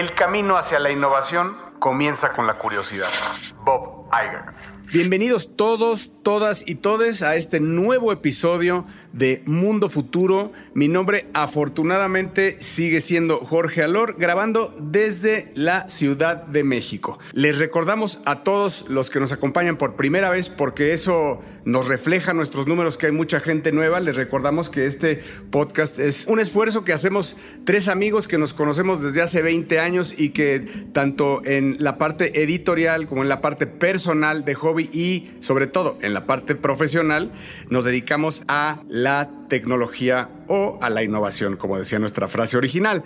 El camino hacia la innovación comienza con la curiosidad. Bob Iger. Bienvenidos todos, todas y todes a este nuevo episodio de Mundo Futuro. Mi nombre afortunadamente sigue siendo Jorge Alor, grabando desde la Ciudad de México. Les recordamos a todos los que nos acompañan por primera vez, porque eso nos refleja nuestros números, que hay mucha gente nueva. Les recordamos que este podcast es un esfuerzo que hacemos tres amigos que nos conocemos desde hace 20 años y que tanto en la parte editorial como en la parte personal de hobby y sobre todo en la parte profesional nos dedicamos a la tecnología o a la innovación, como decía nuestra frase original.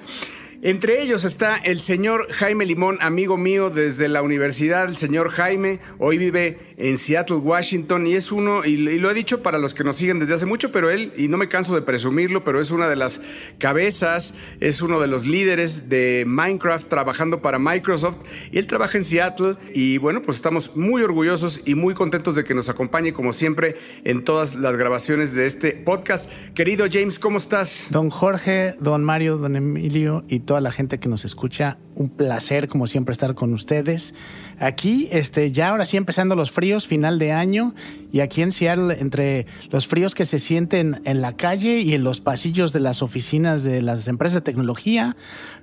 Entre ellos está el señor Jaime Limón, amigo mío desde la universidad. El señor Jaime hoy vive en Seattle, Washington, y es uno, y, lo he dicho para los que nos siguen desde hace mucho, pero él, y no me canso de presumirlo, pero es una de las cabezas, es uno de los líderes de Minecraft trabajando para Microsoft, y él trabaja en Seattle, y bueno, pues estamos muy orgullosos y muy contentos de que nos acompañe, como siempre, en todas las grabaciones de este podcast. Querido James, ¿cómo estás? Don Jorge, don Mario, don Emilio y todo a la gente que nos escucha. Un placer, como siempre, estar con ustedes. Aquí, este, ya ahora sí empezando los fríos, final de año, y aquí en Seattle, entre los fríos que se sienten en la calle y en los pasillos de las oficinas de las empresas de tecnología,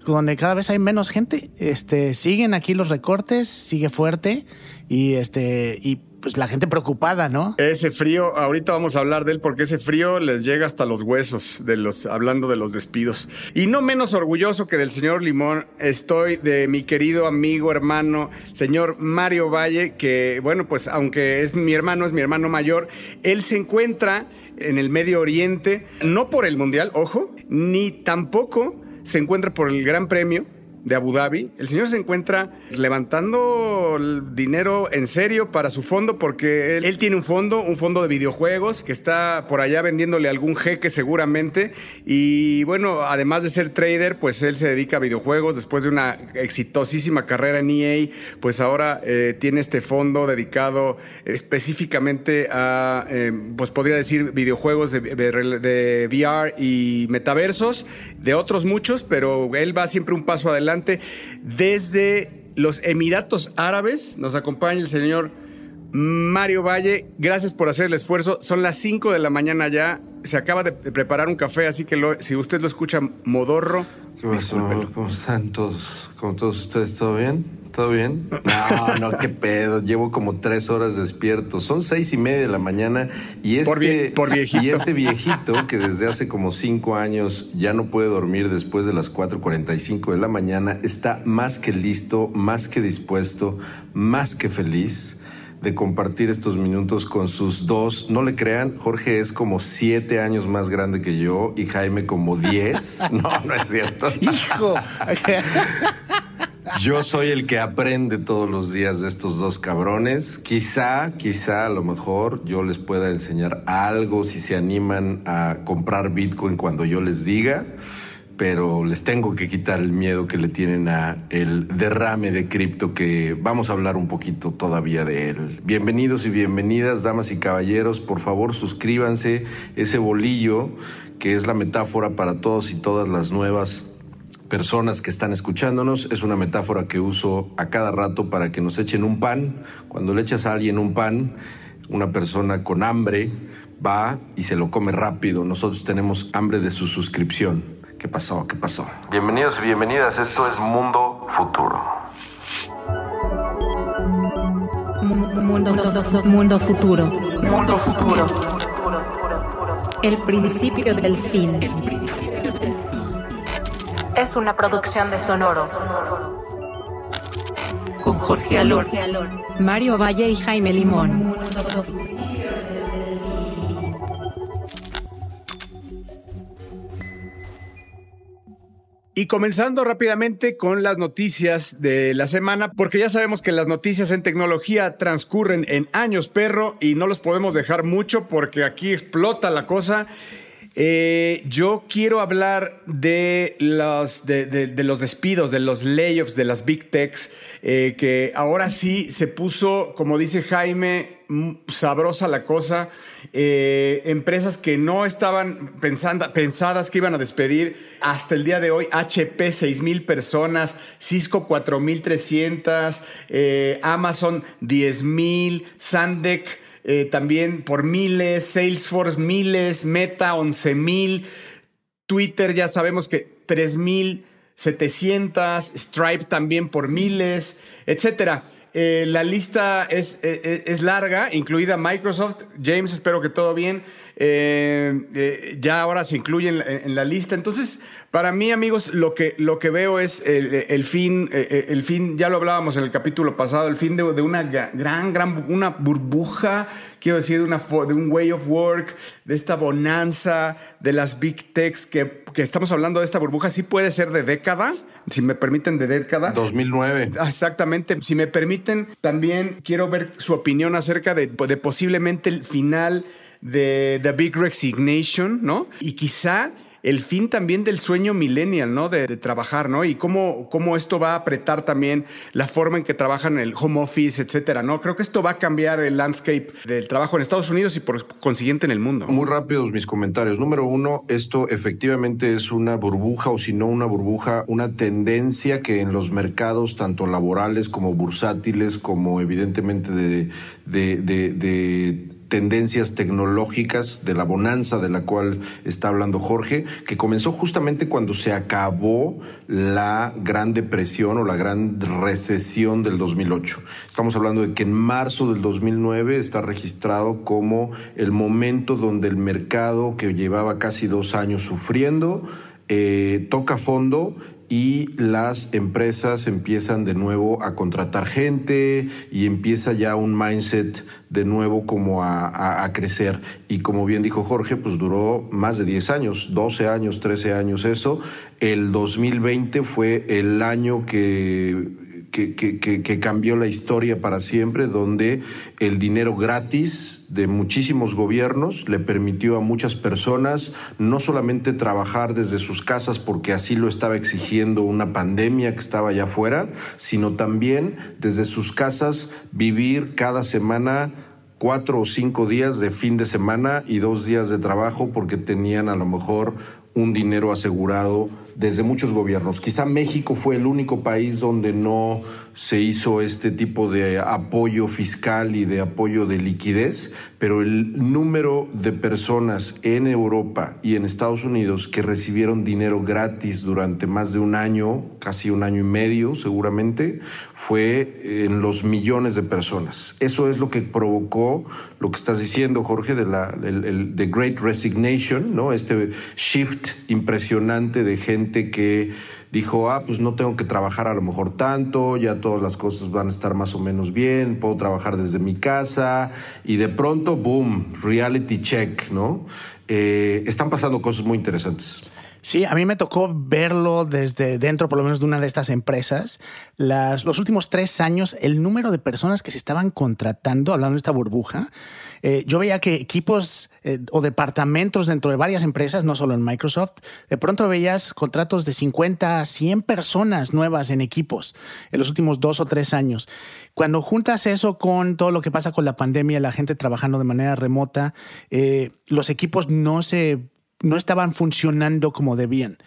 donde cada vez hay menos gente, este, siguen aquí los recortes, sigue fuerte, y este, y pues la gente preocupada, ¿no? Ese frío, ahorita vamos a hablar de él porque ese frío les llega hasta los huesos, de los, hablando de los despidos. Y no menos orgulloso que del señor Limón, estoy de mi querido amigo, hermano, señor Mario Valle, que bueno, pues aunque es mi hermano, es mi hermano mayor, él se encuentra en el Medio Oriente, no por el Mundial, ojo, ni tampoco se encuentra por el Gran Premio, de Abu Dhabi, el señor se encuentra levantando dinero en serio para su fondo porque él, tiene un fondo, un fondo de videojuegos que está por allá vendiéndole algún jeque seguramente. Y bueno, además de ser trader, pues él se dedica a videojuegos. Después de una exitosísima carrera en EA, pues ahora eh, tiene este fondo dedicado específicamente a, eh, pues podría decir videojuegos de, de VR y metaversos, de otros muchos, pero él va siempre un paso adelante desde los Emiratos Árabes nos acompaña el señor Mario Valle. Gracias por hacer el esfuerzo. Son las 5 de la mañana ya. Se acaba de preparar un café, así que si usted lo escucha modorro. ¿Cómo están todos? ¿Cómo todos ustedes? ¿Todo bien? ¿Todo bien? No, no, qué pedo. Llevo como tres horas despierto. Son seis y media de la mañana y este, por, viejito. Y este viejito que desde hace como cinco años ya no puede dormir después de las 4.45 de la mañana está más que listo, más que dispuesto, más que feliz de compartir estos minutos con sus dos. No le crean, Jorge es como siete años más grande que yo y Jaime como diez. No, no es cierto. Hijo. Yo soy el que aprende todos los días de estos dos cabrones. Quizá, quizá a lo mejor yo les pueda enseñar algo si se animan a comprar Bitcoin cuando yo les diga, pero les tengo que quitar el miedo que le tienen a el derrame de cripto que vamos a hablar un poquito todavía de él. Bienvenidos y bienvenidas, damas y caballeros, por favor suscríbanse ese bolillo que es la metáfora para todos y todas las nuevas personas que están escuchándonos. Es una metáfora que uso a cada rato para que nos echen un pan. Cuando le echas a alguien un pan, una persona con hambre va y se lo come rápido. Nosotros tenemos hambre de su suscripción. ¿Qué pasó? ¿Qué pasó? Bienvenidos y bienvenidas. Esto es Mundo Futuro. Mundo, mundo futuro. Mundo futuro. El principio del fin es una producción de Sonoro. Con Jorge Alor, Mario Valle y Jaime Limón. Y comenzando rápidamente con las noticias de la semana, porque ya sabemos que las noticias en tecnología transcurren en años, perro, y no los podemos dejar mucho porque aquí explota la cosa. Eh, yo quiero hablar de los, de, los despidos, de los layoffs de las big techs, eh, que ahora sí se puso, como dice Jaime, sabrosa la cosa. Eh, empresas que no estaban pensando, pensadas que iban a despedir hasta el día de hoy, HP 6 mil personas, Cisco 4.300, eh, Amazon 10 mil, Sandec eh, también por miles, Salesforce miles, Meta 11 mil, Twitter ya sabemos que 3 mil 700, Stripe también por miles, etcétera. Eh, la lista es, eh, es, larga, incluida Microsoft. James, espero que todo bien. Ya ahora se incluye en, la lista. Entonces, para mí, amigos, lo que, lo que veo es el, fin, el fin, ya lo hablábamos en el capítulo pasado, el fin de, una gran, gran, una burbuja, quiero decir, de, una, de un way of work, de esta bonanza, de las big techs, que, que estamos hablando de esta burbuja, sí puede ser de década, si me permiten, de década. 2009. Exactamente. Si me permiten, también quiero ver su opinión acerca de, de posiblemente el final de The Big Resignation, ¿no? Y quizá el fin también del sueño millennial, ¿no? De, trabajar, ¿no? Y cómo, cómo esto va a apretar también la forma en que trabajan el home office, etcétera, ¿no? Creo que esto va a cambiar el landscape del trabajo en Estados Unidos y por consiguiente en el mundo. Muy rápidos mis comentarios. Número uno, esto efectivamente es una burbuja o si no una burbuja, una tendencia que en los mercados, tanto laborales como bursátiles, como evidentemente de, tendencias tecnológicas de la bonanza de la cual está hablando Jorge, que comenzó justamente cuando se acabó la Gran Depresión o la Gran Recesión del 2008. Estamos hablando de que en marzo del 2009 está registrado como el momento donde el mercado que llevaba casi dos años sufriendo eh, toca fondo y las empresas empiezan de nuevo a contratar gente y empieza ya un mindset de nuevo como a, crecer. Y como bien dijo Jorge, pues duró más de 10 años, 12 años, 13 años eso. El 2020 fue el año que, que, que cambió la historia para siempre, donde el dinero gratis de muchísimos gobiernos le permitió a muchas personas no solamente trabajar desde sus casas porque así lo estaba exigiendo una pandemia que estaba allá afuera, sino también desde sus casas vivir cada semana cuatro o cinco días de fin de semana y dos días de trabajo porque tenían a lo mejor un dinero asegurado desde muchos gobiernos. Quizá México fue el único país donde no se hizo este tipo de apoyo fiscal y de apoyo de liquidez, pero el número de personas en Europa y en Estados Unidos que recibieron dinero gratis durante más de un año, casi un año y medio seguramente, fue en los millones de personas. Eso es lo que provocó lo que estás diciendo, Jorge, de la Great Resignation, ¿no? Este shift impresionante de gente que dijo, ah, pues no tengo que trabajar a lo mejor tanto, ya todas las cosas van a estar más o menos bien, puedo trabajar desde mi casa y de pronto, boom, reality check, ¿no? Eh, están pasando cosas muy interesantes. Sí, a mí me tocó verlo desde dentro, por lo menos de una de estas empresas. Las, los últimos tres años, el número de personas que se estaban contratando, hablando de esta burbuja, eh, yo veía que equipos eh, o departamentos dentro de varias empresas, no solo en Microsoft, de pronto veías contratos de 50 a 100 personas nuevas en equipos en los últimos dos o tres años. Cuando juntas eso con todo lo que pasa con la pandemia, la gente trabajando de manera remota, eh, los equipos no se no estaban funcionando como debían.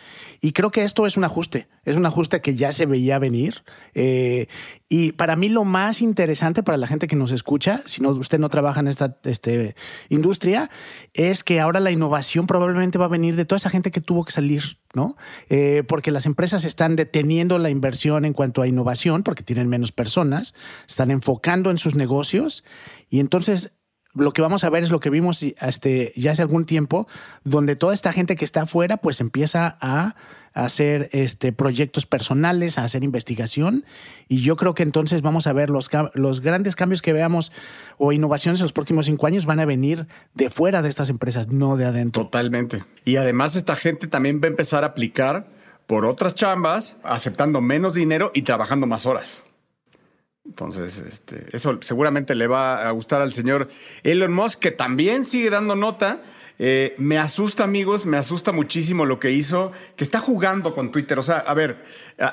Y creo que esto es un ajuste, es un ajuste que ya se veía venir. Eh, y para mí lo más interesante para la gente que nos escucha, si no, usted no trabaja en esta este, industria, es que ahora la innovación probablemente va a venir de toda esa gente que tuvo que salir, ¿no? Eh, porque las empresas están deteniendo la inversión en cuanto a innovación, porque tienen menos personas, están enfocando en sus negocios y entonces lo que vamos a ver es lo que vimos este, ya hace algún tiempo, donde toda esta gente que está afuera pues empieza a hacer este, proyectos personales, a hacer investigación. Y yo creo que entonces vamos a ver los, los grandes cambios que veamos o innovaciones en los próximos cinco años van a venir de fuera de estas empresas, no de adentro. Totalmente. Y además esta gente también va a empezar a aplicar por otras chambas, aceptando menos dinero y trabajando más horas. Entonces, este, eso seguramente le va a gustar al señor Elon Musk, que también sigue dando nota. Eh, me asusta, amigos, me asusta muchísimo lo que hizo, que está jugando con Twitter. O sea, a ver,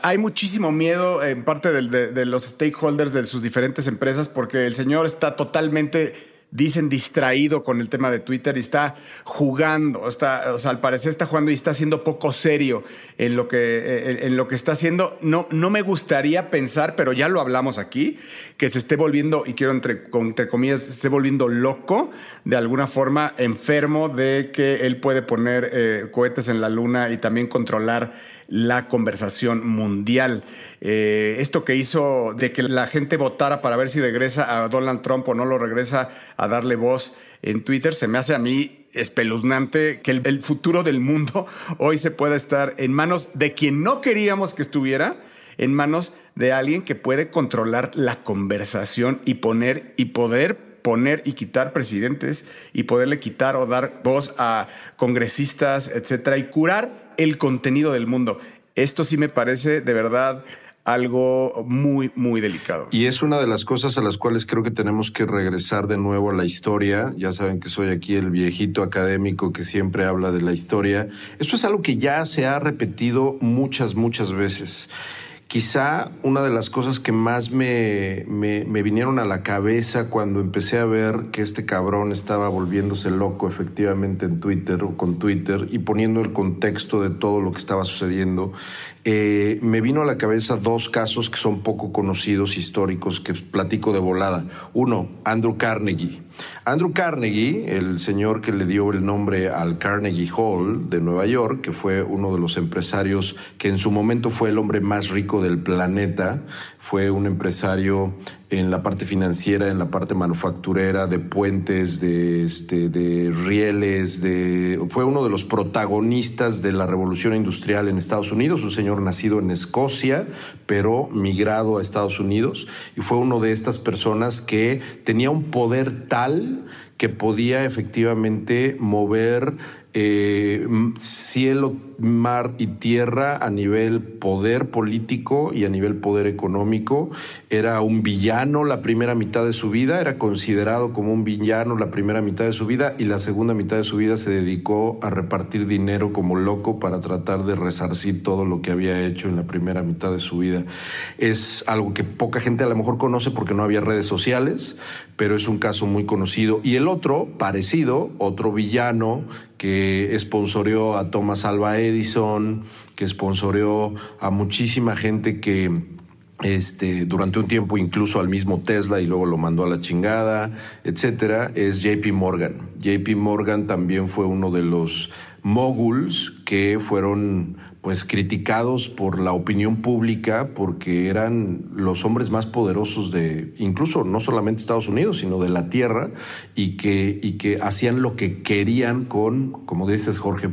hay muchísimo miedo en parte de, de los stakeholders de sus diferentes empresas porque el señor está totalmente dicen distraído con el tema de Twitter y está jugando, está, o sea, al parecer está jugando y está siendo poco serio en lo que, en, lo que está haciendo. No, no me gustaría pensar, pero ya lo hablamos aquí, que se esté volviendo, y quiero entre, entre comillas, se esté volviendo loco, de alguna forma enfermo de que él puede poner eh, cohetes en la luna y también controlar la conversación mundial. Eh, esto que hizo de que la gente votara para ver si regresa a Donald Trump o no lo regresa a darle voz en Twitter, se me hace a mí espeluznante que el, futuro del mundo hoy se pueda estar en manos de quien no queríamos que estuviera, en manos de alguien que puede controlar la conversación y poner y poder poner y quitar presidentes y poderle quitar o dar voz a congresistas, etcétera, y curar el contenido del mundo. Esto sí me parece de verdad algo muy, muy delicado. Y es una de las cosas a las cuales creo que tenemos que regresar de nuevo a la historia. Ya saben que soy aquí el viejito académico que siempre habla de la historia. Esto es algo que ya se ha repetido muchas, muchas veces. Quizá una de las cosas que más me, me, vinieron a la cabeza cuando empecé a ver que este cabrón estaba volviéndose loco efectivamente en Twitter o con Twitter y poniendo el contexto de todo lo que estaba sucediendo, eh, me vino a la cabeza dos casos que son poco conocidos, históricos, que platico de volada. Uno, Andrew Carnegie. Andrew Carnegie, el señor que le dio el nombre al Carnegie Hall de Nueva York, que fue uno de los empresarios que en su momento fue el hombre más rico del planeta, fue un empresario en la parte financiera, en la parte manufacturera, de puentes, de, este, de rieles, de, fue uno de los protagonistas de la revolución industrial en Estados Unidos, un señor nacido en Escocia, pero migrado a Estados Unidos, y fue uno de estas personas que tenía un poder tal que podía efectivamente mover eh, cielo, mar y tierra a nivel poder político y a nivel poder económico. Era un villano la primera mitad de su vida, era considerado como un villano la primera mitad de su vida y la segunda mitad de su vida se dedicó a repartir dinero como loco para tratar de resarcir todo lo que había hecho en la primera mitad de su vida. Es algo que poca gente a lo mejor conoce porque no había redes sociales, pero es un caso muy conocido. Y el otro, parecido, otro villano que sponsoreó a Thomas Alva Edison, que sponsoreó a muchísima gente que este, durante un tiempo incluso al mismo Tesla y luego lo mandó a la chingada, etcétera, es JP Morgan. JP Morgan también fue uno de los moguls que fueron pues criticados por la opinión pública porque eran los hombres más poderosos de incluso no solamente Estados Unidos, sino de la tierra y que y que hacían lo que querían con, como dices Jorge,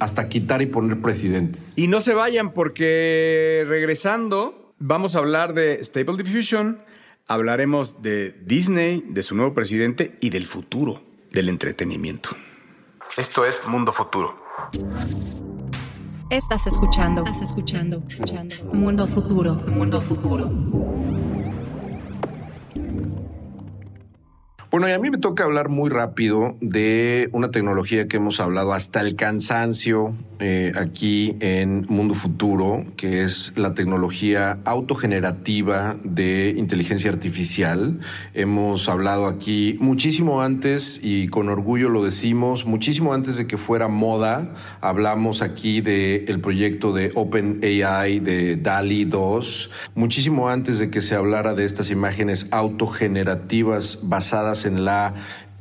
hasta quitar y poner presidentes. Y no se vayan porque regresando vamos a hablar de Stable Diffusion, hablaremos de Disney, de su nuevo presidente y del futuro del entretenimiento. Esto es Mundo Futuro. Estás escuchando, estás escuchando, escuchando. Mundo Futuro, Mundo Futuro. Bueno, y a mí me toca hablar muy rápido de una tecnología que hemos hablado hasta el cansancio eh, aquí en Mundo Futuro, que es la tecnología autogenerativa de inteligencia artificial. Hemos hablado aquí muchísimo antes, y con orgullo lo decimos, muchísimo antes de que fuera moda, hablamos aquí del el proyecto de OpenAI de DALI 2, muchísimo antes de que se hablara de estas imágenes autogenerativas basadas en la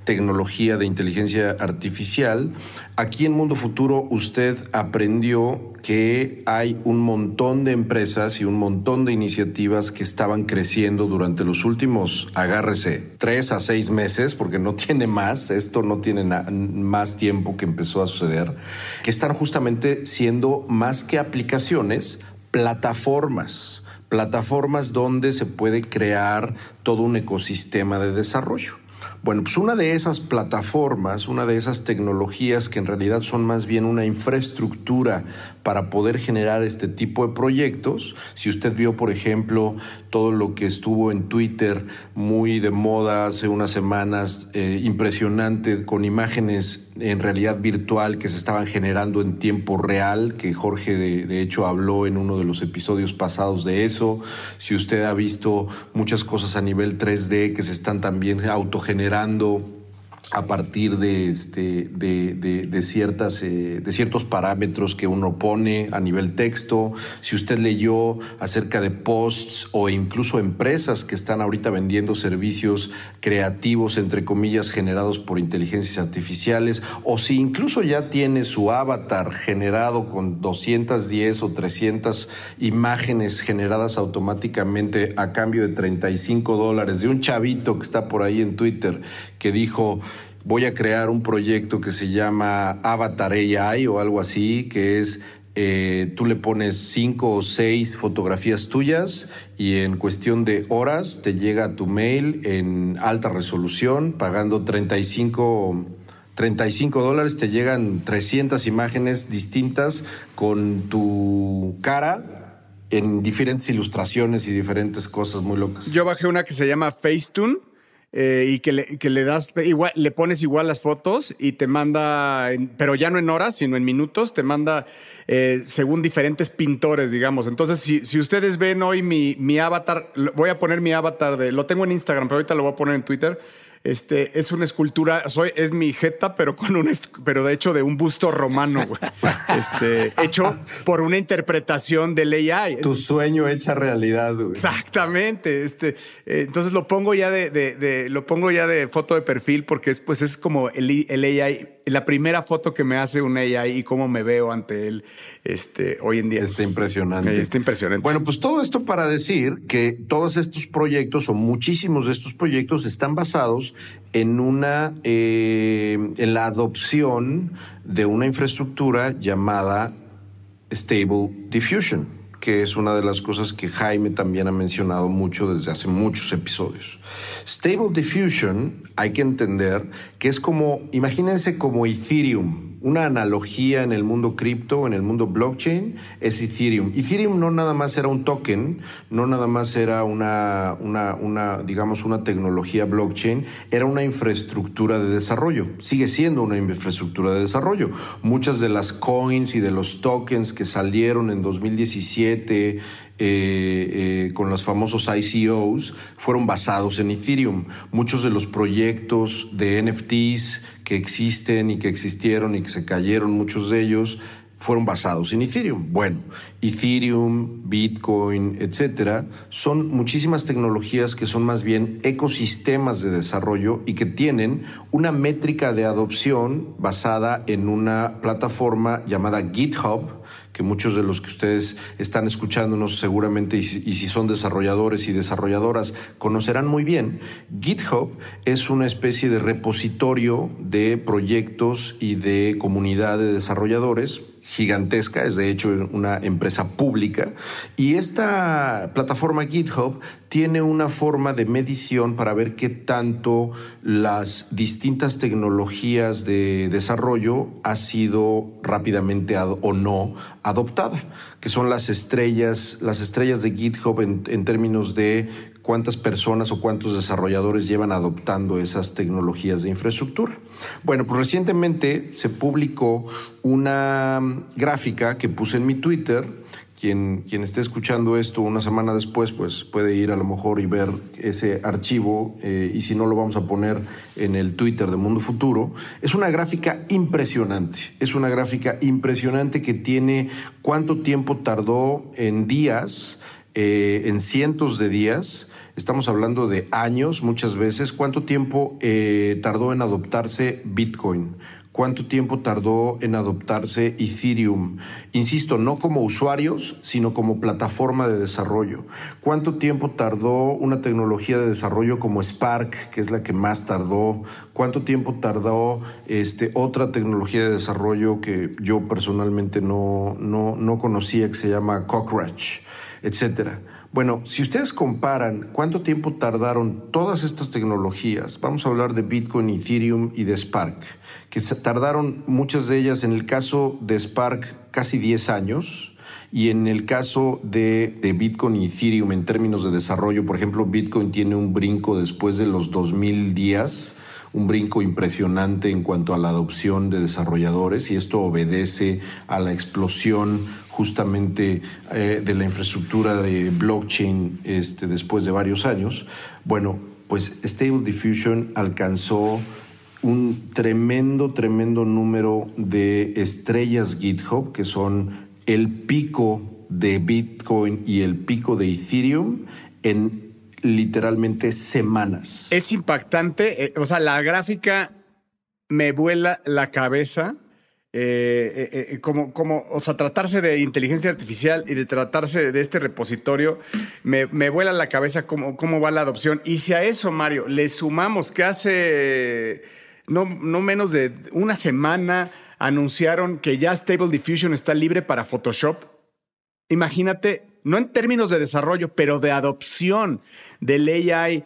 tecnología de inteligencia artificial. Aquí en Mundo Futuro usted aprendió que hay un montón de empresas y un montón de iniciativas que estaban creciendo durante los últimos, agárrese, tres a seis meses, porque no tiene más, esto no tiene más tiempo que empezó a suceder, que están justamente siendo más que aplicaciones, plataformas, plataformas donde se puede crear todo un ecosistema de desarrollo. Bueno, pues una de esas plataformas, una de esas tecnologías que en realidad son más bien una infraestructura para poder generar este tipo de proyectos, si usted vio, por ejemplo, todo lo que estuvo en Twitter muy de moda hace unas semanas, eh, impresionante, con imágenes en realidad virtual que se estaban generando en tiempo real, que Jorge de, de, hecho habló en uno de los episodios pasados de eso. Si usted ha visto muchas cosas a nivel 3D que se están también autogenerando a partir de, este, de, ciertas, eh, de ciertos parámetros que uno pone a nivel texto. Si usted leyó acerca de posts o incluso empresas que están ahorita vendiendo servicios creativos, entre comillas, generados por inteligencias artificiales, o si incluso ya tiene su avatar generado con 210 o 300 imágenes generadas automáticamente a cambio de 35 dólares de un chavito que está por ahí en Twitter que dijo, voy a crear un proyecto que se llama Avatar AI o algo así, que es eh, tú le pones cinco o seis fotografías tuyas y en cuestión de horas te llega a tu mail en alta resolución, pagando 35, 35 dólares, te llegan 300 imágenes distintas con tu cara en diferentes ilustraciones y diferentes cosas muy locas. Yo bajé una que se llama Facetune eh, y que le, que le, das igual, le pones igual las fotos y te manda, pero ya no en horas, sino en minutos, te manda eh, según diferentes pintores, digamos. Entonces, si, si ustedes ven hoy mi, mi avatar, voy a poner mi avatar de, lo tengo en Instagram, pero ahorita lo voy a poner en Twitter este, es una escultura, soy, es mi jeta, pero con un, pero de hecho de un busto romano, Este, hecho por una interpretación del AI. Tu sueño hecha realidad, güey. Exactamente. Este, eh, entonces lo pongo ya de, de, lo pongo ya de foto de perfil porque es, pues es como el, el AI la primera foto que me hace un AI y cómo me veo ante él este, hoy en día. Está impresionante. Está impresionante. Bueno, pues todo esto para decir que todos estos proyectos o muchísimos de estos proyectos están basados en una, eh, en la adopción de una infraestructura llamada Stable Diffusion que es una de las cosas que Jaime también ha mencionado mucho desde hace muchos episodios. Stable Diffusion hay que entender que es como, imagínense como Ethereum, una analogía en el mundo cripto, en el mundo blockchain, es Ethereum. Ethereum no nada más era un token, no nada más era una, una, una, digamos, una tecnología blockchain, era una infraestructura de desarrollo. Sigue siendo una infraestructura de desarrollo. Muchas de las coins y de los tokens que salieron en 2017, eh, eh, con los famosos ICOs fueron basados en Ethereum. Muchos de los proyectos de NFTs existen y que existieron y que se cayeron, muchos de ellos, fueron basados en Ethereum. Bueno, Ethereum, Bitcoin, etcétera, son muchísimas tecnologías que son más bien ecosistemas de desarrollo y que tienen una métrica de adopción basada en una plataforma llamada GitHub, que muchos de los que ustedes están escuchándonos seguramente y si, son desarrolladores y desarrolladoras conocerán muy bien, GitHub es una especie de repositorio de proyectos y de comunidad de desarrolladores gigantesca, es de hecho una empresa pública, y esta plataforma GitHub tiene una forma de medición para ver qué tanto las distintas tecnologías de desarrollo ha sido rápidamente o no adoptada, que son las estrellas, las estrellas de GitHub en, en términos de cuántas personas o cuántos desarrolladores llevan adoptando esas tecnologías de infraestructura. Bueno, pues recientemente se publicó una gráfica que puse en mi Twitter. Quien, quien esté escuchando esto una semana después, pues puede ir a lo mejor y ver ese archivo, eh, y si no lo vamos a poner en el Twitter de Mundo Futuro. Es una gráfica impresionante, es una gráfica impresionante que tiene cuánto tiempo tardó en días, eh, en cientos de días, estamos hablando de años muchas veces. ¿Cuánto tiempo eh, tardó en adoptarse Bitcoin? ¿Cuánto tiempo tardó en adoptarse Ethereum? Insisto, no como usuarios, sino como plataforma de desarrollo. ¿Cuánto tiempo tardó una tecnología de desarrollo como Spark, que es la que más tardó? ¿Cuánto tiempo tardó este, otra tecnología de desarrollo que yo personalmente no, no, no conocía, que se llama Cockroach, etcétera? Bueno, si ustedes comparan cuánto tiempo tardaron todas estas tecnologías, vamos a hablar de Bitcoin, Ethereum y de Spark, que se tardaron muchas de ellas, en el caso de Spark, casi 10 años, y en el caso de, de, Bitcoin y Ethereum en términos de desarrollo, por ejemplo, Bitcoin tiene un brinco después de los 2000 días, un brinco impresionante en cuanto a la adopción de desarrolladores y esto obedece a la explosión justamente eh, de la infraestructura de blockchain este, después de varios años. Bueno, pues Stable Diffusion alcanzó un tremendo, tremendo número de estrellas GitHub, que son el pico de Bitcoin y el pico de Ethereum en literalmente semanas. Es impactante, eh, o sea, la gráfica me vuela la cabeza eh, eh, eh, como, como, o sea, tratarse de inteligencia artificial y de tratarse de este repositorio, me, vuela la cabeza cómo, cómo, va la adopción. Y si a eso, Mario, le sumamos que hace no, no menos de una semana anunciaron que ya Stable Diffusion está libre para Photoshop. Imagínate, no en términos de desarrollo, pero de adopción del AI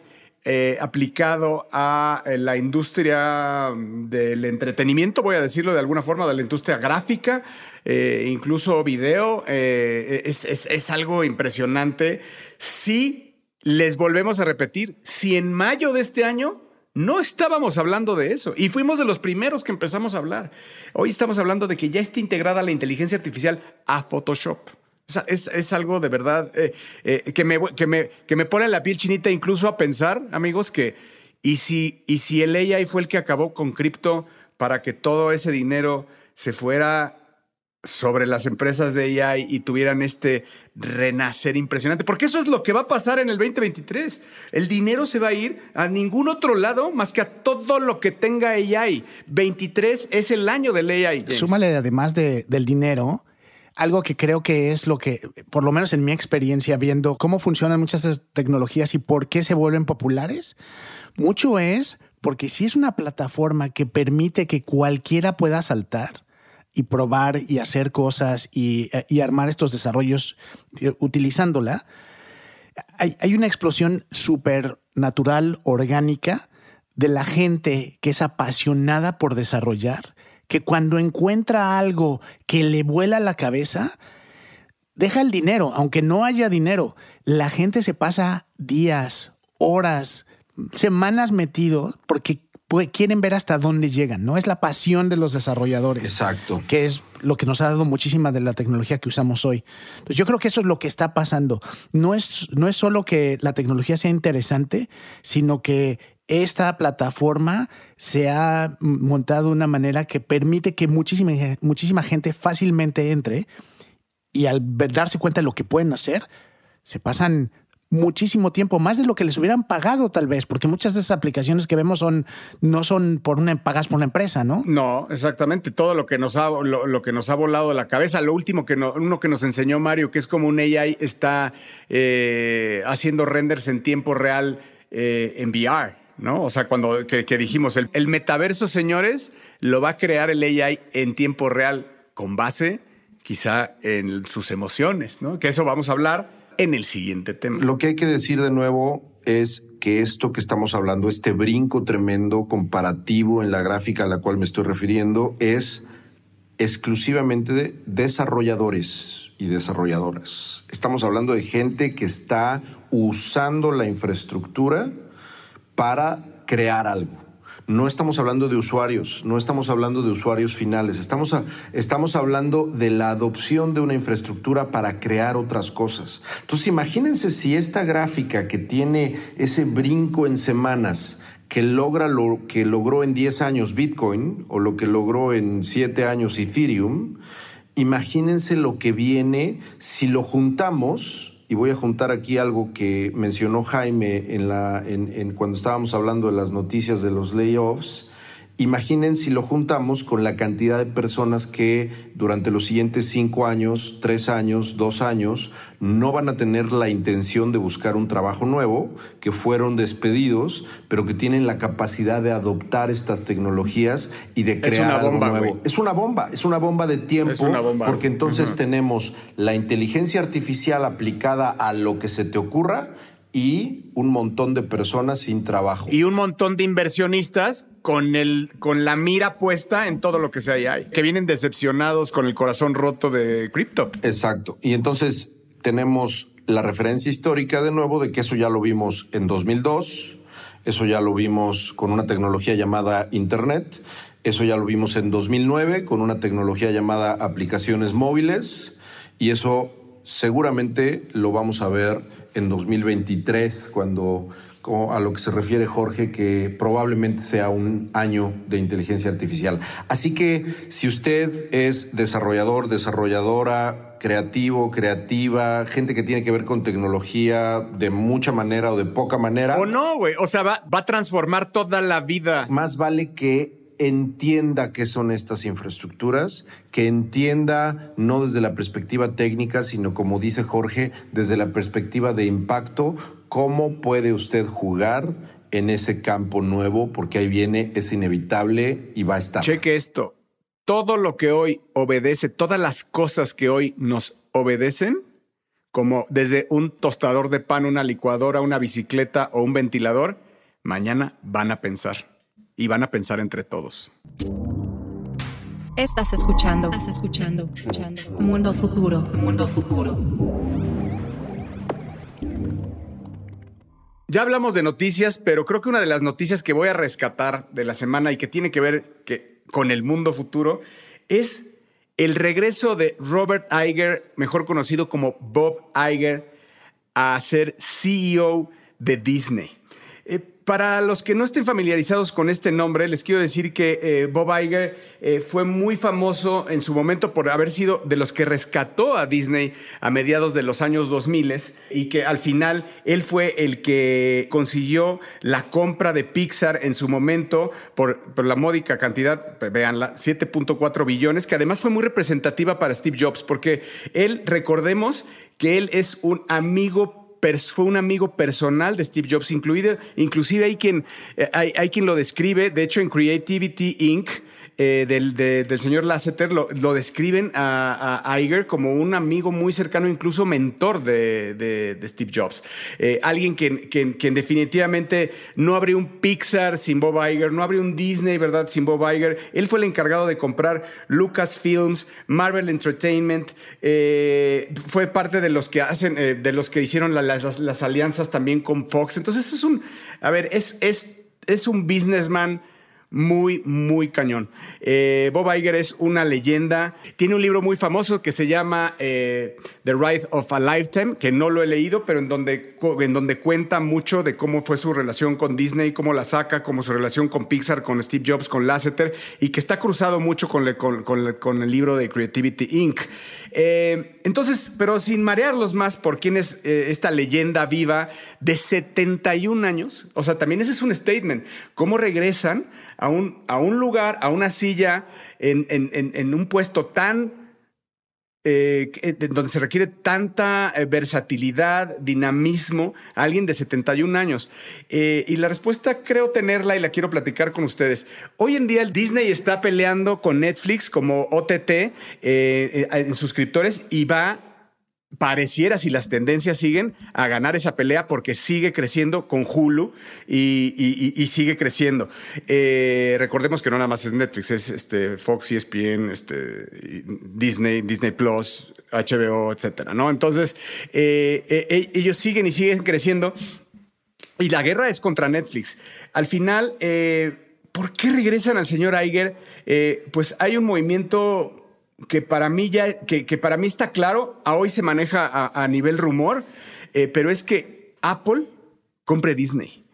eh, aplicado a eh, la industria del entretenimiento, voy a decirlo de alguna forma, de la industria gráfica, eh, incluso video, es, es, algo impresionante. Si les volvemos a repetir, si en mayo de este año no estábamos hablando de eso y fuimos de los primeros que empezamos a hablar. Hoy estamos hablando de que ya está integrada la inteligencia artificial a Photoshop. Es, es, algo de verdad eh, eh, que, me, que, me, que me pone la piel chinita incluso a pensar, amigos, que y si, y si el AI fue el que acabó con cripto para que todo ese dinero se fuera sobre las empresas de AI y tuvieran este renacer impresionante, porque eso es lo que va a pasar en el 2023. El dinero se va a ir a ningún otro lado más que a todo lo que tenga AI. 23 es el año del AI. Súmale además de, del dinero algo que creo que es lo que, por lo menos en mi experiencia, viendo cómo funcionan muchas tecnologías y por qué se vuelven populares, mucho es porque si es una plataforma que permite que cualquiera pueda saltar y probar y hacer cosas y, armar estos desarrollos eh, utilizándola, hay, hay una explosión súper natural, orgánica, de la gente que es apasionada por desarrollar que cuando encuentra algo que le vuela la cabeza, deja el dinero, aunque no haya dinero. La gente se pasa días, horas, semanas metido porque quieren ver hasta dónde llegan, ¿no? Es la pasión de los desarrolladores. Exacto. Que es lo que nos ha dado muchísima de la tecnología que usamos hoy. Entonces, yo creo que eso es lo que está pasando. No es, no es solo que la tecnología sea interesante, sino que esta plataforma se ha montado de una manera que permite que muchísima, muchísima gente fácilmente entre y al darse cuenta de lo que pueden hacer, se pasan muchísimo tiempo, más de lo que les hubieran pagado tal vez, porque muchas de esas aplicaciones que vemos son no son por una pagas por una empresa, ¿no? No, exactamente. Todo lo que nos ha lo, que nos ha volado la cabeza, lo último que uno que nos enseñó Mario, que es como un AI está eh, haciendo renders en tiempo real eh, en VR. ¿No? O sea, cuando que, dijimos, el, metaverso, señores, lo va a crear el AI en tiempo real con base quizá en sus emociones, ¿no? Que eso vamos a hablar en el siguiente tema. Lo que hay que decir de nuevo es que esto que estamos hablando, este brinco tremendo comparativo en la gráfica a la cual me estoy refiriendo, es exclusivamente de desarrolladores y desarrolladoras. Estamos hablando de gente que está usando la infraestructura para crear algo. No estamos hablando de usuarios, no estamos hablando de usuarios finales, estamos, estamos hablando de la adopción de una infraestructura para crear otras cosas. Entonces imagínense si esta gráfica que tiene ese brinco en semanas, que logra lo que logró en 10 años Bitcoin o lo que logró en 7 años Ethereum, imagínense lo que viene si lo juntamos y voy a juntar aquí algo que mencionó Jaime en la, en, cuando estábamos hablando de las noticias de los layoffs. Imaginen si lo juntamos con la cantidad de personas que durante los siguientes cinco años, tres años, dos años, no van a tener la intención de buscar un trabajo nuevo, que fueron despedidos, pero que tienen la capacidad de adoptar estas tecnologías y de crear algo nuevo. Es una bomba, es una bomba de tiempo, porque entonces tenemos la inteligencia artificial aplicada a lo que se te ocurra y un montón de personas sin trabajo. Y un montón de inversionistas con, el, con la mira puesta en todo lo que se hay, que vienen decepcionados con el corazón roto de cripto. Exacto. Y entonces tenemos la referencia histórica de nuevo de que eso ya lo vimos en 2002, eso ya lo vimos con una tecnología llamada Internet, eso ya lo vimos en 2009 con una tecnología llamada aplicaciones móviles y eso seguramente lo vamos a ver en 2023, cuando a lo que se refiere Jorge, que probablemente sea un año de inteligencia artificial. Así que si usted es desarrollador, desarrolladora, creativo, creativa, gente que tiene que ver con tecnología de mucha manera o de poca manera. O no, güey. O sea, va, va a transformar toda la vida. Más vale que entienda qué son estas infraestructuras, que entienda no desde la perspectiva técnica, sino como dice Jorge, desde la perspectiva de impacto, cómo puede usted jugar en ese campo nuevo, porque ahí viene, es inevitable y va a estar. Cheque esto. Todo lo que hoy obedece, todas las cosas que hoy nos obedecen, como desde un tostador de pan, una licuadora, una bicicleta o un ventilador, mañana van a pensar y van a pensar entre todos. Estás escuchando, estás escuchando, escuchando. Mundo futuro, mundo futuro. Ya hablamos de noticias, pero creo que una de las noticias que voy a rescatar de la semana y que tiene que ver que, con el mundo futuro es el regreso de Robert Iger, mejor conocido como Bob Iger, a ser CEO de Disney. Para los que no estén familiarizados con este nombre, les quiero decir que eh, Bob Iger eh, fue muy famoso en su momento por haber sido de los que rescató a Disney a mediados de los años 2000 y que al final él fue el que consiguió la compra de Pixar en su momento por, la módica cantidad, veanla, 7.4 billones, que además fue muy representativa para Steve Jobs, porque él, recordemos que él es un amigo fue un amigo personal de Steve Jobs, incluido, inclusive hay quien, eh, hay, hay quien lo describe, de hecho en Creativity Inc., eh, del, del, señor Lasseter lo, describen a, a, Iger como un amigo muy cercano, incluso mentor de, de, Steve Jobs. Eh, alguien que, que, definitivamente no abrió un Pixar sin Bob Iger, no abrió un Disney, ¿verdad? Sin Bob Iger. Él fue el encargado de comprar Lucasfilms, Marvel Entertainment, eh, fue parte de los que hacen, de los que hicieron las, las, alianzas también con Fox. Entonces es un, a ver, es, es, es un businessman muy, muy cañón. Eh, Bob Iger es una leyenda. Tiene un libro muy famoso que se llama eh, The Ride of a Lifetime, que no lo he leído, pero en donde, en donde cuenta mucho de cómo fue su relación con Disney, cómo la saca, cómo su relación con Pixar, con Steve Jobs, con Lasseter, y que está cruzado mucho con, con, el libro de Creativity Inc. Eh, entonces, pero sin marearlos más por quién es esta leyenda viva de 71 años, o sea, también ese es un statement, cómo regresan a un, a un lugar, a una silla, en, en, un puesto tan... Eh, donde se requiere tanta eh, versatilidad, dinamismo, alguien de 71 años. Eh, y la respuesta creo tenerla y la quiero platicar con ustedes. Hoy en día el Disney está peleando con Netflix como OTT en suscriptores y va pareciera, si las tendencias siguen, a ganar esa pelea porque sigue creciendo con Hulu y, sigue creciendo. Eh, recordemos que no nada más es Netflix, es este, Fox, ESPN, este, Disney, Disney Plus, HBO, etcétera, ¿no? Entonces, eh, eh, ellos siguen y siguen creciendo y la guerra es contra Netflix. Al final, ¿por qué regresan al señor Iger? pues hay un movimiento que para mí ya, que, para mí está claro, a hoy se maneja a, nivel rumor, eh, pero es que Apple compre Disney.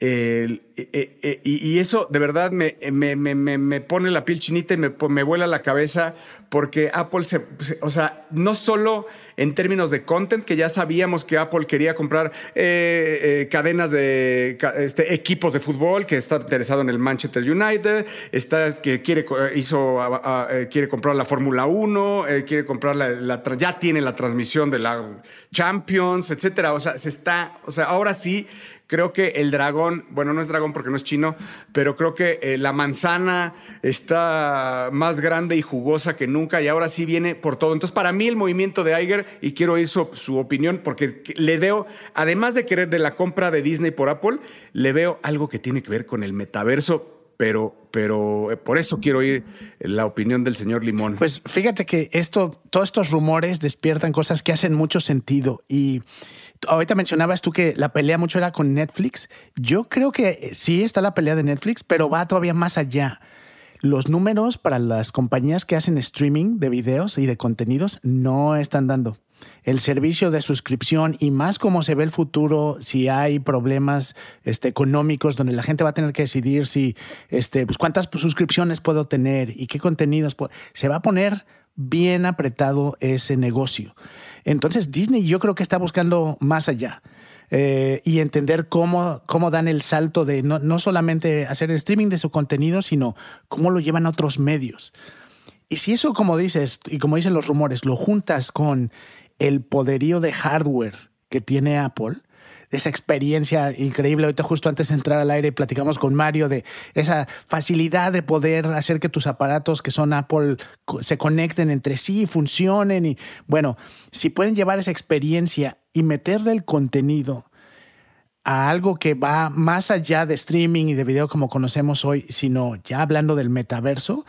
Eh, eh, y, eso de verdad me, me- me- me- pone la piel chinita y me, vuela la cabeza porque Apple se- o sea, no solo en términos de content, que ya sabíamos que Apple quería comprar eh, eh, cadenas de este, equipos de fútbol, que está interesado en el Manchester United, está que quiere co- hizo a- a- eh, quiere comprar la Fórmula 1, eh, quiere comprar la, ya tiene la transmisión de la Champions, etcétera. O sea, se está, o sea, ahora sí Creo que el dragón, bueno, no es dragón porque no es chino, pero creo que eh, la manzana está más grande y jugosa que nunca y ahora sí viene por todo. Entonces, para mí el movimiento de Iger, y quiero oír su, su opinión, porque le veo, además de querer de la compra de Disney por Apple, le veo algo que tiene que ver con el metaverso, pero, pero eh, por eso quiero oír la opinión del señor Limón. Pues fíjate que esto, todos estos rumores despiertan cosas que hacen mucho sentido. Y ahorita mencionabas tú que la pelea mucho era con Netflix. Yo creo que sí está la pelea de Netflix, pero va todavía más allá. Los números para las compañías que hacen streaming de videos y de contenidos no están dando. El servicio de suscripción y más como se ve el futuro, si hay problemas este, económicos donde la gente va a tener que decidir si, este, pues cuántas suscripciones puedo tener y qué contenidos se va a poner bien apretado ese negocio. Entonces Disney yo creo que está buscando más allá eh, y entender cómo, cómo dan el salto de no, no solamente hacer streaming de su contenido, sino cómo lo llevan a otros medios. Y si eso, como dices, y como dicen los rumores, lo juntas con el poderío de hardware que tiene Apple, esa experiencia increíble. Ahorita justo antes de entrar al aire platicamos con Mario de esa facilidad de poder hacer que tus aparatos que son Apple se conecten entre sí, y funcionen y bueno, si pueden llevar esa experiencia y meterle el contenido a algo que va más allá de streaming y de video como conocemos hoy, sino ya hablando del metaverso,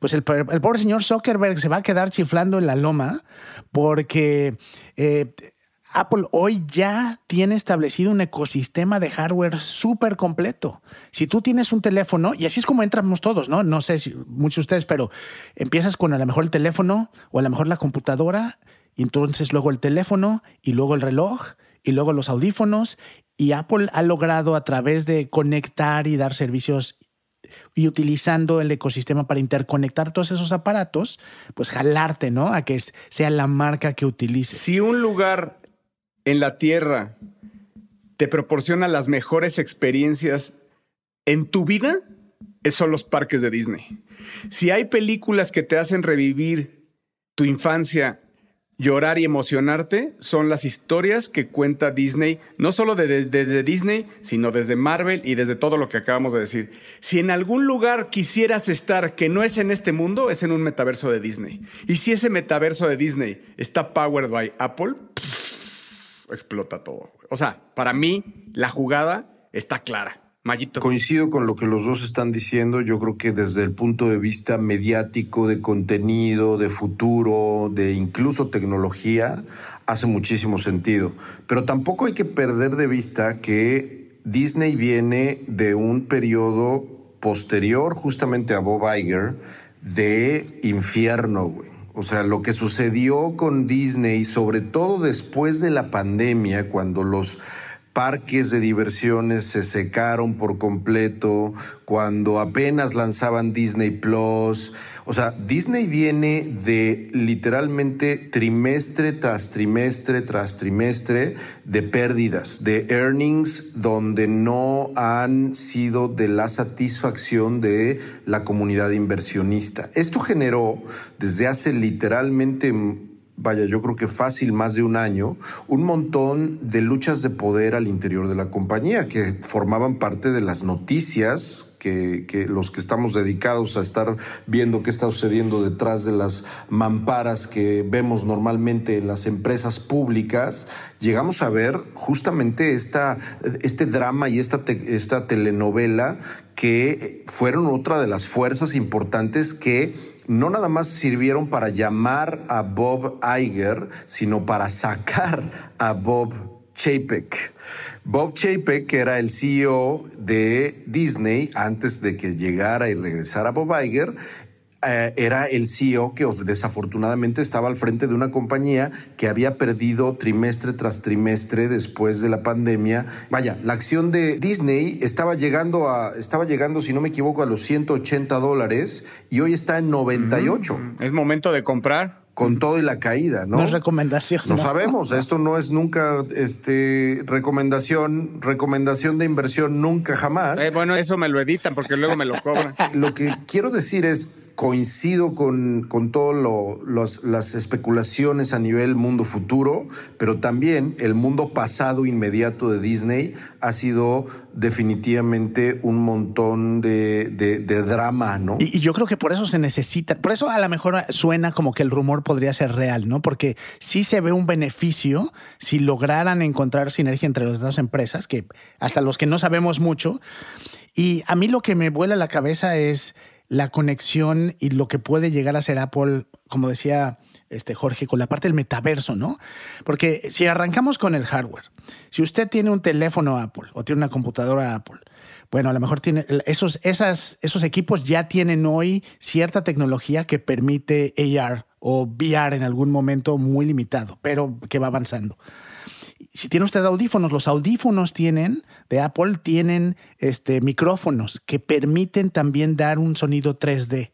pues el, el pobre señor Zuckerberg se va a quedar chiflando en la loma porque eh, Apple hoy ya tiene establecido un ecosistema de hardware súper completo. Si tú tienes un teléfono, y así es como entramos todos, ¿no? No sé si muchos de ustedes, pero empiezas con a lo mejor el teléfono o a lo mejor la computadora, y entonces luego el teléfono y luego el reloj y luego los audífonos. Y Apple ha logrado a través de conectar y dar servicios y utilizando el ecosistema para interconectar todos esos aparatos, pues jalarte, ¿no? A que sea la marca que utilices. Si un lugar en la Tierra te proporciona las mejores experiencias en tu vida, son los parques de Disney. Si hay películas que te hacen revivir tu infancia, llorar y emocionarte, son las historias que cuenta Disney, no solo desde de, de Disney, sino desde Marvel y desde todo lo que acabamos de decir. Si en algún lugar quisieras estar que no es en este mundo, es en un metaverso de Disney. Y si ese metaverso de Disney está powered by Apple, explota todo. O sea, para mí la jugada está clara. Mayito. Coincido con lo que los dos están diciendo. Yo creo que desde el punto de vista mediático, de contenido, de futuro, de incluso tecnología, hace muchísimo sentido. Pero tampoco hay que perder de vista que Disney viene de un periodo posterior justamente a Bob Iger de infierno, güey. O sea, lo que sucedió con Disney, sobre todo después de la pandemia, cuando los parques de diversiones se secaron por completo, cuando apenas lanzaban Disney Plus. O sea, Disney viene de literalmente trimestre tras trimestre tras trimestre de pérdidas, de earnings donde no han sido de la satisfacción de la comunidad inversionista. Esto generó desde hace literalmente vaya, yo creo que fácil más de un año, un montón de luchas de poder al interior de la compañía que formaban parte de las noticias que, los que estamos dedicados a estar viendo qué está sucediendo detrás de las mamparas que vemos normalmente en las empresas públicas, llegamos a ver justamente esta, este drama y esta, esta telenovela que fueron otra de las fuerzas importantes que no nada más sirvieron para llamar a Bob Iger, sino para sacar a Bob Chapek. Bob Chapek, que era el CEO de Disney antes de que llegara y regresara Bob Iger, eh, era el CEO que desafortunadamente estaba al frente de una compañía que había perdido trimestre tras trimestre después de la pandemia. Vaya, la acción de Disney estaba llegando a, estaba llegando, si no me equivoco, a los 180 dólares y hoy está en 98. Es momento de comprar. Con todo y la caída, ¿no? No es recomendación. No, sabemos, esto no es nunca este, recomendación, recomendación de inversión nunca jamás. Eh, bueno, eso me lo editan porque luego me lo cobran. Lo que quiero decir es, coincido con, con todas las especulaciones a nivel mundo futuro, pero también el mundo pasado inmediato de Disney ha sido definitivamente un montón de, de, drama, ¿no? Y, yo creo que por eso se necesita, por eso a lo mejor suena como que el rumor podría ser real, ¿no? Porque sí se ve un beneficio si lograran encontrar sinergia entre las dos empresas, que hasta los que no sabemos mucho. Y a mí lo que me vuela la cabeza es la conexión y lo que puede llegar a ser Apple, como decía este Jorge, con la parte del metaverso, ¿no? Porque si arrancamos con el hardware, si usted tiene un teléfono Apple o tiene una computadora Apple, bueno, a lo mejor tiene esos, esas, esos equipos ya tienen hoy cierta tecnología que permite AR o VR en algún momento muy limitado, pero que va avanzando si tiene usted audífonos, los audífonos tienen, de Apple, tienen este, micrófonos que permiten también dar un sonido 3D.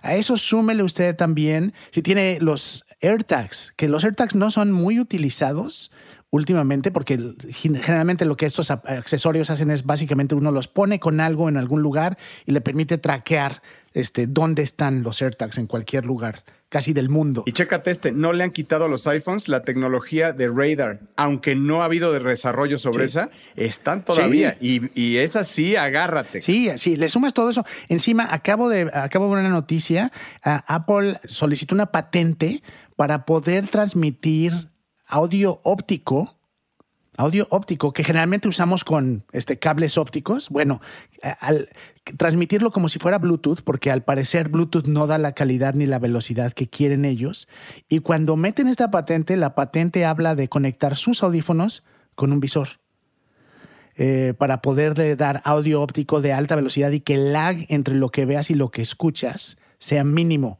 A eso súmele usted también, si tiene los AirTags, que los AirTags no son muy utilizados últimamente, porque generalmente lo que estos accesorios hacen es básicamente uno los pone con algo en algún lugar y le permite traquear este, dónde están los AirTags en cualquier lugar casi del mundo. Y chécate este, no le han quitado a los iPhones la tecnología de radar, aunque no ha habido desarrollo sobre esa, están todavía. Y, y esa sí, agárrate. Sí, sí, le sumas todo eso. Encima, acabo de, acabo de ver una noticia, Apple solicitó una patente para poder transmitir audio óptico audio óptico que generalmente usamos con este, cables ópticos, bueno, al transmitirlo como si fuera Bluetooth, porque al parecer Bluetooth no da la calidad ni la velocidad que quieren ellos, y cuando meten esta patente, la patente habla de conectar sus audífonos con un visor. Eh, para poder dar audio óptico de alta velocidad y que el lag entre lo que veas y lo que escuchas sea mínimo,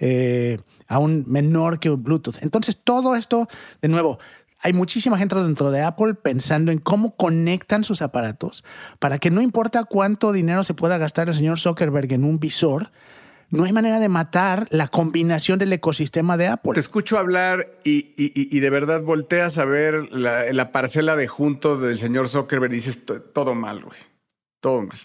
eh, aún menor que Bluetooth. Entonces, todo esto, de nuevo, hay muchísima gente dentro de Apple pensando en cómo conectan sus aparatos para que no importa cuánto dinero se pueda gastar el señor Zuckerberg en un visor, no hay manera de matar la combinación del ecosistema de Apple. Te escucho hablar y, de verdad volteas a ver la, la parcela de junto del señor Zuckerberg y dices todo mal, güey. Todo mal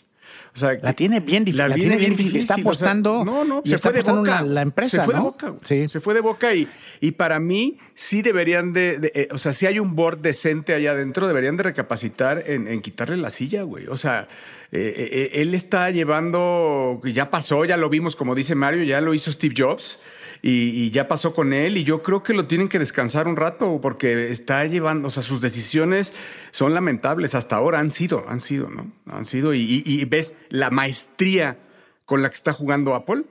la tiene bien difícil. La, tiene bien difícil. Está apostando. no, no, se fue de boca. La, empresa. Se fue de boca. Sí. Se fue de boca y, y para mí sí deberían de, eh, o sea, si hay un board decente allá adentro, deberían de recapacitar en, en quitarle la silla, güey. O sea, eh, eh, él está llevando, ya pasó, ya lo vimos, como dice Mario, ya lo hizo Steve Jobs y, ya pasó con él y yo creo que lo tienen que descansar un rato porque está llevando, o sea, sus decisiones son lamentables, hasta ahora han sido, han sido, ¿no? Han sido y, ves la maestría con la que está jugando Apple.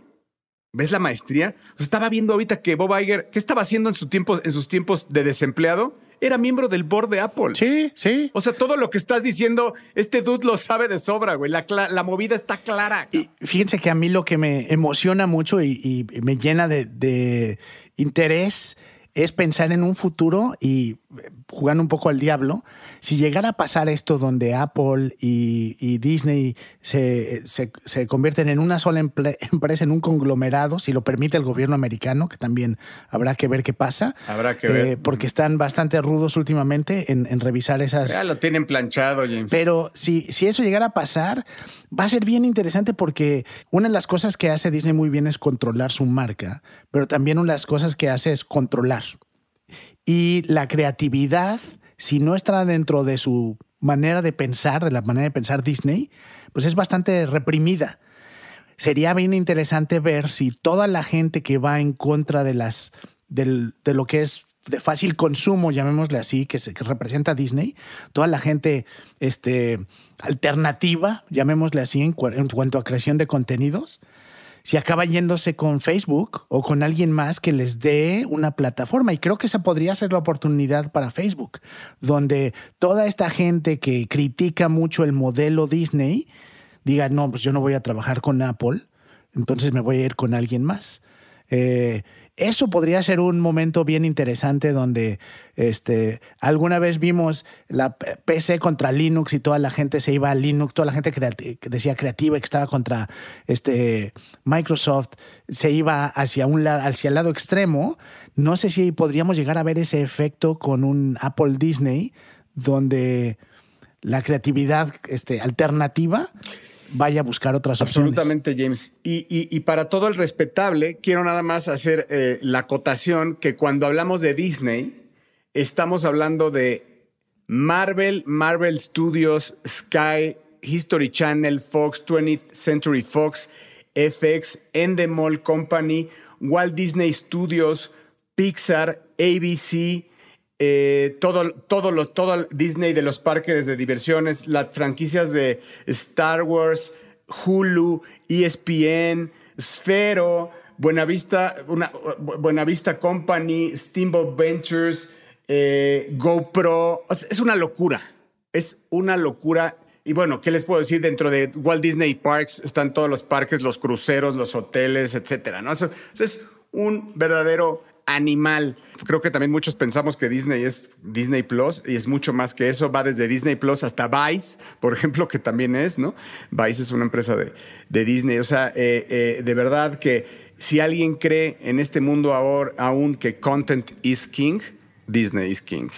¿Ves la maestría? estaba viendo ahorita que Bob Iger, ¿qué estaba haciendo en, su en sus tiempos de desempleado? Era miembro del board de Apple. Sí, sí. O sea, todo lo que estás diciendo, este dude lo sabe de sobra, güey. La, la movida está clara. Y fíjense que a mí lo que me emociona mucho y, me llena de, de interés es pensar en un futuro y jugando un poco al diablo, si llegara a pasar esto donde Apple y, Disney se, se, convierten en una sola empresa, en un conglomerado, si lo permite el gobierno americano, que también habrá que ver qué pasa. Habrá que ver. Eh, porque están bastante rudos últimamente en, revisar esas... Ya lo tienen planchado, James. Pero si, si eso llegara a pasar, va a ser bien interesante porque una de las cosas que hace Disney muy bien es controlar su marca, pero también una de las cosas que hace es controlar. Y la creatividad, si no está dentro de su manera de pensar, de la manera de pensar Disney, pues es bastante reprimida. Sería bien interesante ver si toda la gente que va en contra de las de lo que es de fácil consumo, llamémosle así, que, se, que representa Disney, toda la gente este, alternativa, llamémosle así, en cuanto a creación de contenidos, si acaba yéndose con Facebook o con alguien más que les dé una plataforma. Y creo que esa podría ser la oportunidad para Facebook, donde toda esta gente que critica mucho el modelo Disney diga, no, pues yo no voy a trabajar con Apple entonces me voy a ir con alguien más. Eh, eso podría ser un momento bien interesante donde este, alguna vez vimos la PC contra Linux y toda la gente se iba a Linux, toda la gente que decía creativa que estaba contra este, Microsoft se iba hacia, un hacia el lado extremo. No sé si podríamos llegar a ver ese efecto con un Apple Disney donde la creatividad este, alternativa vaya a buscar otras opciones. Absolutamente, James. Y, para todo el respetable, quiero nada más hacer eh, la acotación que cuando hablamos de Disney, estamos hablando de Marvel, Marvel Studios, Sky, History Channel, Fox, 20th Century Fox, FX, Endemol Company, Walt Disney Studios, Pixar, ABC, eh, todo, todo, todo Disney de los parques de diversiones, las franquicias de Star Wars, Hulu, ESPN, Sfero, Buenavista, una, Buenavista Company, Steamboat Ventures, eh, GoPro. es una locura. Es una locura. Y bueno, ¿qué les puedo decir? Dentro de Walt Disney Parks están todos los parques, los cruceros, los hoteles, etcétera. ¿no? eso es un verdadero animal. Creo que también muchos pensamos que Disney es Disney Plus y es mucho más que eso. Va desde Disney Plus hasta Vice, por ejemplo, que también es, ¿no? Vice es una empresa de, de Disney. O sea, eh, eh, de verdad que si alguien cree en este mundo ahora aún que content is king, Disney is king.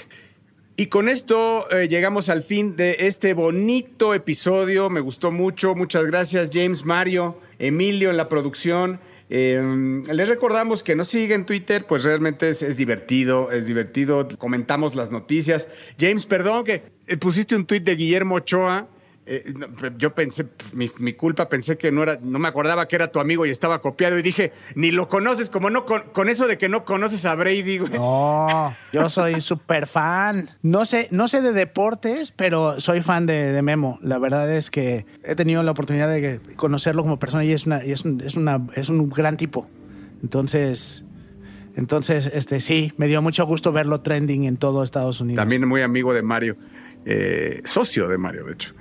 Y con esto eh, llegamos al fin de este bonito episodio. Me gustó mucho. Muchas gracias, James, Mario, Emilio en la producción. Em, les recordamos que nos siguen en Twitter, pues realmente es, divertido, es divertido. Comentamos las noticias. James, perdón que eh, pusiste un tweet de Guillermo Ochoa eh, yo pensé, pues, mi, culpa, pensé que no era, no me acordaba que era tu amigo y estaba copiado y dije, ni lo conoces, como no, con, eso de que no conoces a Brady, güey. No, yo soy súper fan. No sé, no sé de deportes, pero soy fan de, Memo. La verdad es que he tenido la oportunidad de conocerlo como persona y es, una, es, un, es, una, es un gran tipo. Entonces, entonces, este, sí, me dio mucho gusto verlo trending en todo Estados Unidos. También muy amigo de Mario, eh, socio de Mario, de hecho.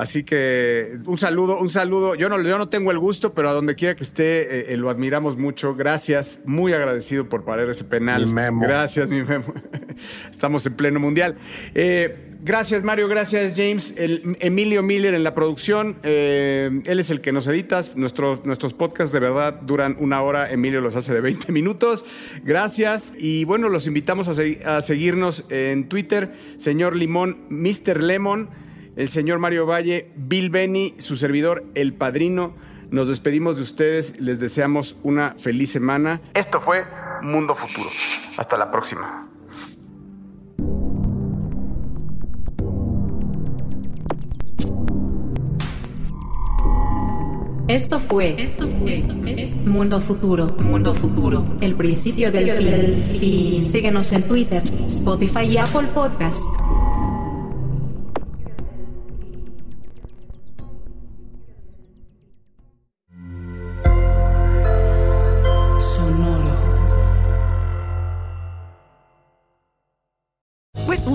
Así que un saludo, un saludo. Yo no, yo no tengo el gusto, pero a donde quiera que esté, eh, eh, lo admiramos mucho. Gracias, muy agradecido por parar ese penal. Mi memo. Gracias, mi memo. Estamos en pleno mundial. Eh, gracias, Mario. Gracias, James. El, Emilio Miller en la producción. él es el que nos edita. Nuestros, nuestros podcasts de verdad duran una hora. Emilio los hace de 20 minutos. Gracias. Y bueno, los invitamos a, a seguirnos en Twitter. Señor Limón, Mr. Lemon el señor Mario Valle, Bill Benny, su servidor, El Padrino. Nos despedimos de ustedes, les deseamos una feliz semana. Esto fue Mundo Futuro. Hasta la próxima. Esto fue, esto fue, Mundo Futuro, Mundo Futuro, el principio del fin. Síguenos en Twitter, Spotify y Apple Podcasts.